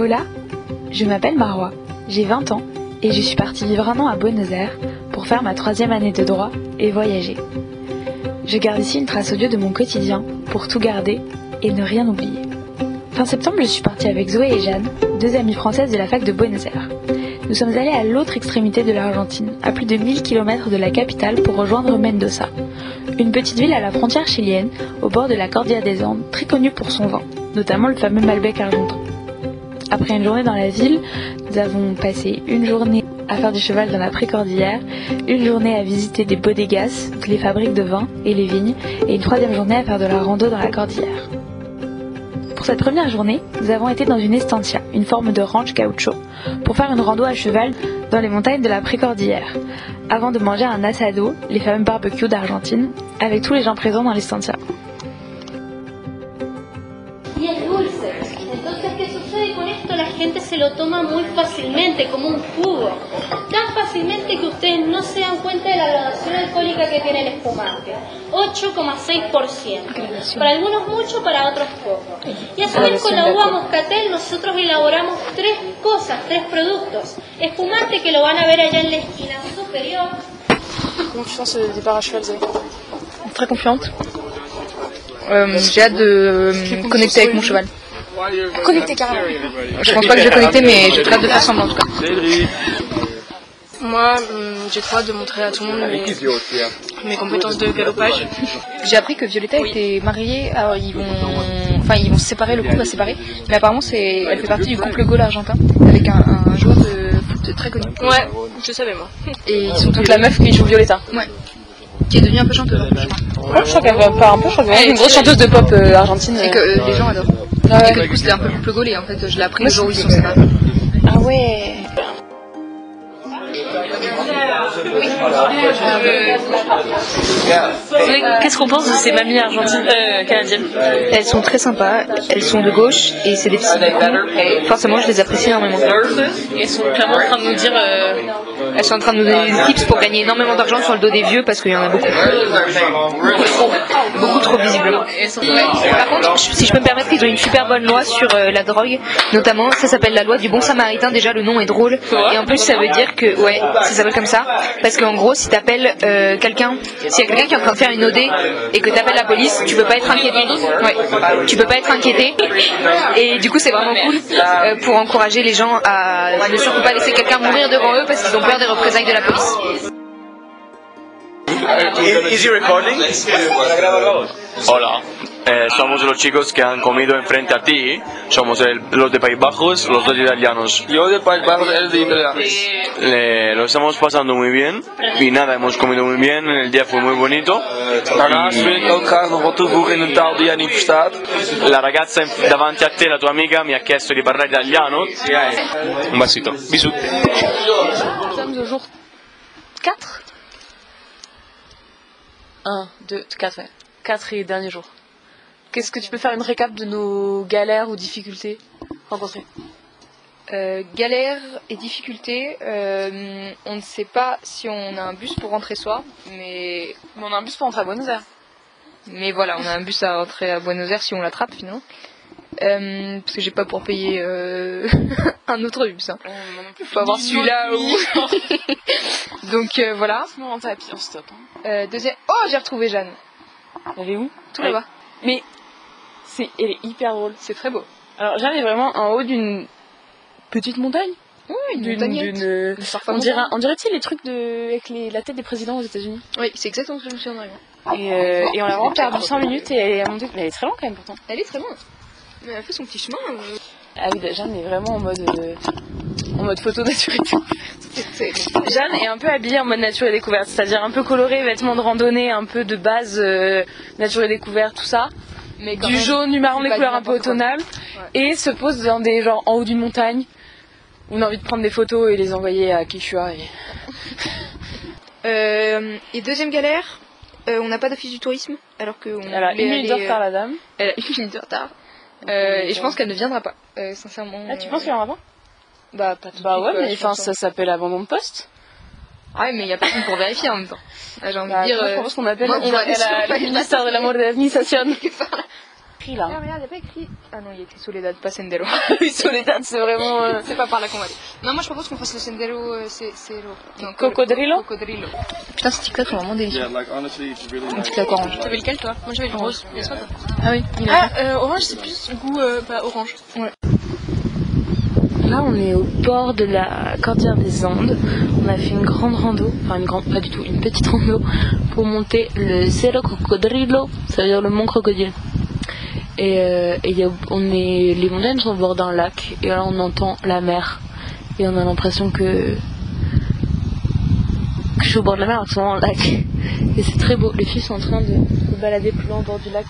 Hola, je m'appelle Marwa, j'ai 20 ans et je suis partie vivre un an à Buenos Aires pour faire ma troisième année de droit et voyager. Je garde ici une trace audio de mon quotidien pour tout garder et ne rien oublier. Fin septembre, je suis partie avec Zoé et Jeanne, deux amies françaises de la fac de Buenos Aires. Nous sommes allés à l'autre extrémité de l'Argentine, à plus de 1000 km de la capitale pour rejoindre Mendoza, une petite ville à la frontière chilienne, au bord de la Cordillère des Andes, très connue pour son vin, notamment le fameux Malbec argentin. Après une journée dans la ville, nous avons passé une journée à faire du cheval dans la précordillère, une journée à visiter des bodegas, les fabriques de vin et les vignes, et une troisième journée à faire de la rando dans la cordillère. Pour cette première journée, nous avons été dans une estancia, une forme de ranch gaucho, pour faire une rando à cheval dans les montagnes de la précordillère, avant de manger un asado, les fameux barbecues d'Argentine, avec tous les gens présents dans l'estancia. Lo toma muy fácilmente, como un jugo. Tan fácilmente que ustedes no se dan cuenta de la graduación alcohólica que tiene el espumante. 8,6%. Para algunos mucho, para otros poco. Y a su vez con la uva moscatel nosotros elaboramos tres cosas, tres productos. Espumante que lo van a ver allá en la esquina superior. Comment tu sens ce départ à cheval, Zoé Très confiante. Euh, J'ai hâte de me connecter avec mon cheval. Connecté carrément. Je pense pas que je vais connecter, mais j'ai très hâte de faire semblant en tout cas. Moi, hum, j'ai trop hâte de montrer à tout le monde mes, mes compétences de galopage. J'ai appris que Violetta était mariée. Alors ils vont, enfin ils vont se séparer, le couple va se séparer. Mais apparemment c'est, elle fait partie du couple Gaulle argentin avec un, un joueur de foot très connu. Ouais, je savais moi. Et ils sont Donc la meuf qui joue Violetta. Ouais. Qui est devenue un peu chanteuse. je crois. Ouais, je crois qu'elle va pas un peu est une grosse chanteuse de pop euh, argentine. Et que euh, les gens adorent. Et que du coup c'était un peu Gaulle et en fait je l'ai appris le jour où ils sont séparés. Ah ouais. Qu'est-ce qu'on pense de ces mamies argentines euh, canadiennes? Elles sont très sympas, elles sont de gauche et c'est des petites. Forcément je les apprécie énormément. Elles sont clairement en train de nous dire euh, Elles sont en train de nous donner des tips pour gagner énormément d'argent sur le dos des vieux parce qu'il y en a beaucoup. Beaucoup trop visiblement. Par contre, si je peux me permettre, ils ont une super bonne loi sur euh, la drogue, notamment ça s'appelle la loi du bon samaritain. Déjà le nom est drôle et en plus ça veut dire que ouais, ça s'appelle comme ça parce qu'en gros si t'appelles euh, quelqu'un, s'il y a quelqu'un qui est en train de faire une OD et que t'appelles la police, tu peux pas être inquiété. Tu peux pas être inquiété et du coup c'est vraiment cool euh, pour encourager les gens à ne surtout pas laisser quelqu'un mourir devant eux parce qu'ils ont peur des représailles de la police. Is he recording? Hola, eh, somos los chicos que han comido enfrente a ti. Somos el- los de País Bajos, los dos italianos. Yo de País Bajos, él de Italia. lo estamos pasando muy bien y nada, hemos comido muy bien. El día fue muy bonito. La ragazza davanti a te, la tua amica, mi ha chiesto di parlare italiano. Un basito. Bisous. Jour 4 1, 2, 4, ouais. 4 et dernier jour. Qu'est-ce que tu peux faire une récap de nos galères ou difficultés rencontrées? Euh, galère et difficulté, euh, on ne sait pas si on a un bus pour rentrer ce soir, mais, Mais on a un bus pour rentrer à Buenos Aires. mais voilà, on a un bus à rentrer à Buenos Aires si on l'attrape finalement. Euh, parce que j'ai pas pour payer euh, un autre bus. Hein. Faut avoir celui-là ou. Donc euh, voilà. À pied en stop. Hein. Deuxième. Oh, j'ai retrouvé Jeanne. Elle est où? Tout là-bas. Mais c'est, elle est hyper drôle. C'est très beau. Alors Jeanne est vraiment en haut d'une petite montagne. Oui, une D'une, montagnette. on dirait, on dirait les trucs de, avec les, la tête des présidents aux États-Unis. Oui, c'est exactement ce que je me suis en arrivant. Et, euh, et on l'a vraiment perdu 100 minutes et elle est montée. Mais elle est très longue quand même pourtant. Elle est très loin. Mais elle a fait son petit chemin. euh, Ah oui, Jeanne est vraiment en mode, euh, en mode photo nature et découverte. Jeanne est un peu habillée en mode nature et découverte, c'est-à-dire un peu colorée, vêtements de randonnée, un peu de base euh, nature et découverte, tout ça. Mais du même, jaune, du marron, des couleurs un peu automnales, et se pose dans des genre en haut d'une montagne. où On a envie de prendre des photos et les envoyer à Quechua. Et... Euh, et deuxième galère, euh, on n'a pas d'office du tourisme, alors qu'on Elle a une minute de retard la dame. Elle a une minute de retard. Euh, et je pense qu'elle ne viendra pas, euh, sincèrement. Ah, tu euh, penses qu'elle en a pas? Bah, pas tout de Bah ouais, quoi, mais enfin, pense, ça hein. s'appelle abandon de poste. Ah ouais, mais il y a personne pour vérifier en même temps. Ah, J'ai envie Bah, de dire. je euh, pense qu'on appelle moi, on va aller elle a sur le le ministère de la modernisation. écrit là. Ah, regarde, il n'y a pas écrit. Ah non, il y a écrit Soledad, pas Sendero. Oui, Soledad, c'est vraiment. euh, c'est pas par là qu'on va aller. Non, moi je propose qu'on fasse le Sendero euh, l'eau. Non, Cocodrilo Cocodrilo. Putain, ces TikTok sont vraiment délicieux. like honestly, it's really Un TikTok orange. T'avais lequel toi Moi j'avais le rose. Ah oui, il Ah, euh, orange c'est plus goût euh, bah, orange. Là, on est au bord de la cordillère des Andes. On a fait une grande rando, enfin une grande, pas du tout, une petite rando pour monter le Cerro Cocodrilo, ça veut dire le mont crocodile. Et, euh, et il y a- on est, les montagnes sont au bord d'un lac et là on entend la mer et on a l'impression que, je suis au bord de la mer, c'est vraiment un lac. Et c'est très beau. Les filles sont en train de se balader plus loin au bord du lac.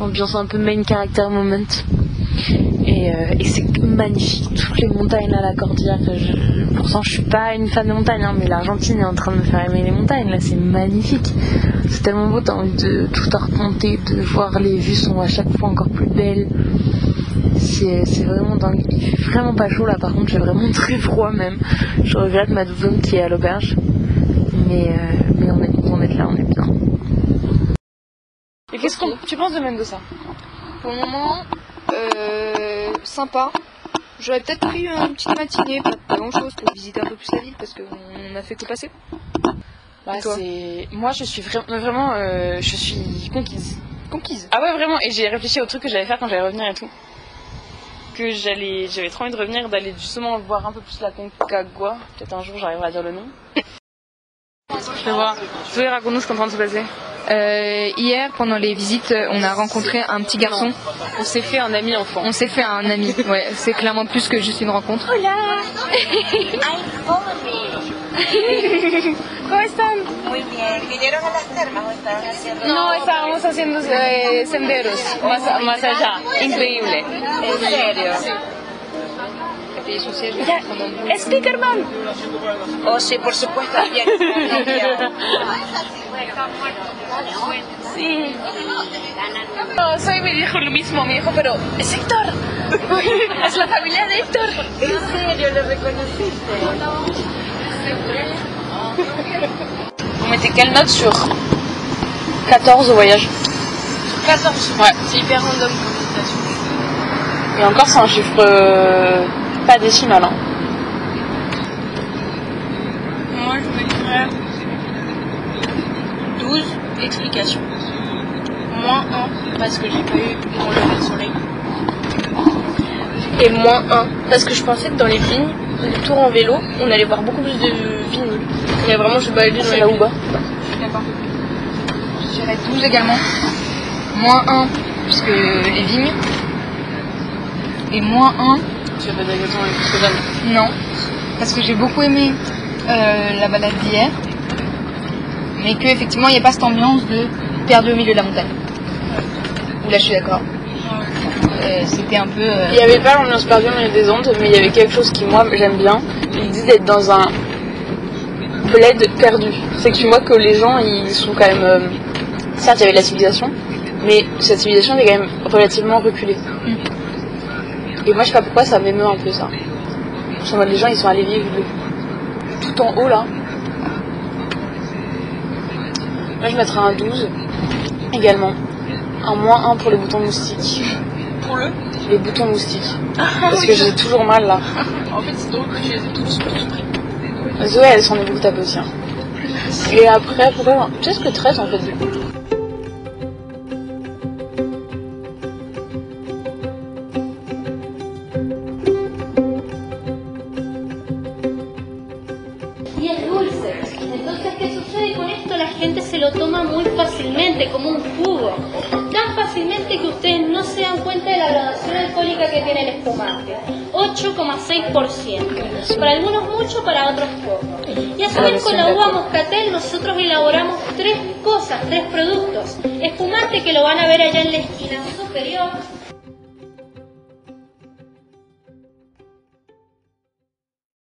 Ambiance un peu main character moment. Et, euh, c'est magnifique, toutes les montagnes là, la cordillère. Je- pourtant, je suis pas une fan de montagne, hein, mais l'Argentine est en train de me faire aimer les montagnes. Là, c'est magnifique. C'est tellement beau, t'as envie de tout remonter, de voir les vues sont à chaque fois encore plus belles. C'est vraiment dingue. Il fait vraiment pas chaud là, par contre, j'ai vraiment très froid même. Je regrette ma doudoune qui est à l'auberge. Mais, euh, mais on est content d'être là, on est bien. Et qu'est-ce que tu penses de Mendoza? Pour le moment, euh, sympa. J'aurais peut-être pris une petite matinée, pas, pas grand chose, pour visiter un peu plus la ville parce qu'on a fait que passer. Bah, moi je suis vra- vraiment euh, je suis conquise. Conquise? Ah ouais vraiment et j'ai réfléchi au truc que j'allais faire quand j'allais revenir et tout. Que j'allais j'avais trop envie de revenir d'aller justement voir un peu plus la Concagua. Peut-être un jour j'arriverai à dire le nom. Je vais voir. Zoé raconte-nous ce qui est en train de se passer. Euh, hier, pendant les visites, on a rencontré un petit garçon. On s'est fait un ami enfant. On s'est fait un ami. Ouais, c'est clairement plus que juste une rencontre. ¿Cómo están? Muy bien. ¿Vinieron a las termas o estaban haciendo? No, estábamos haciendo eh, senderos más, más allá. Increíble. ¿En serio? Ya, Speakerman. Oh, sí, por supuesto. Sí. No, soy me dijo lo mismo, me dijo, pero es Héctor. es la familia de Héctor. ¿En serio lo reconociste? On mettait quelle note sur 14 au voyage 14. Ouais. C'est hyper random comme notation. Et encore, c'est un chiffre euh, pas décimal. Hein. Moi je mettrais 12 explications. Moins 1 parce que j'ai pas eu mon lever de soleil. Et moins 1 parce que je pensais que dans les vignes, tour en vélo, on allait voir beaucoup plus de vignes. Mais vraiment, je suis baladée dans là où bas Je suis d'accord. Je dirais 12 également. Moins 1, puisque les vignes. Et moins 1, Tu as fait des raisons avec ce que j'aime. non. Parce que j'ai beaucoup aimé euh, la balade d'hier. Mais que effectivement il n'y a pas cette ambiance de perdu au milieu de la montagne. Où là je suis d'accord. Euh, C'était un peu. euh, Il n'y avait pas l'ambiance perdue au milieu des ondes, mais il y avait quelque chose qui, moi, j'aime bien. Il dit d'être dans un bled perdu. C'est que tu vois que les gens, ils sont quand même. euh, Certes, il y avait la civilisation, mais cette civilisation est quand même relativement reculée. Et moi, je sais pas pourquoi ça m'émeut un peu ça. Je mode, les gens, ils sont allés vivre de- tout en haut là. Moi, je mettrais un 12 également. Un moins 1 pour les boutons moustiques. Pour le Les boutons moustiques. Parce que j'ai toujours mal là. En fait, c'est drôle que tu les aies tous pris. Zoé, elle s'en est beaucoup aussi. hein. Et après, pourquoi Peut-être que 13 en fait du coup. Y es dulce. Entonces, ¿qué sucede con esto? La gente se lo toma muy que tiene el espumante. 8,6%. Para algunos mucho, para otros poco. Y a su vez con la uva moscatel nosotros elaboramos tres cosas, tres productos. Espumante que lo van a ver allá en la esquina superior.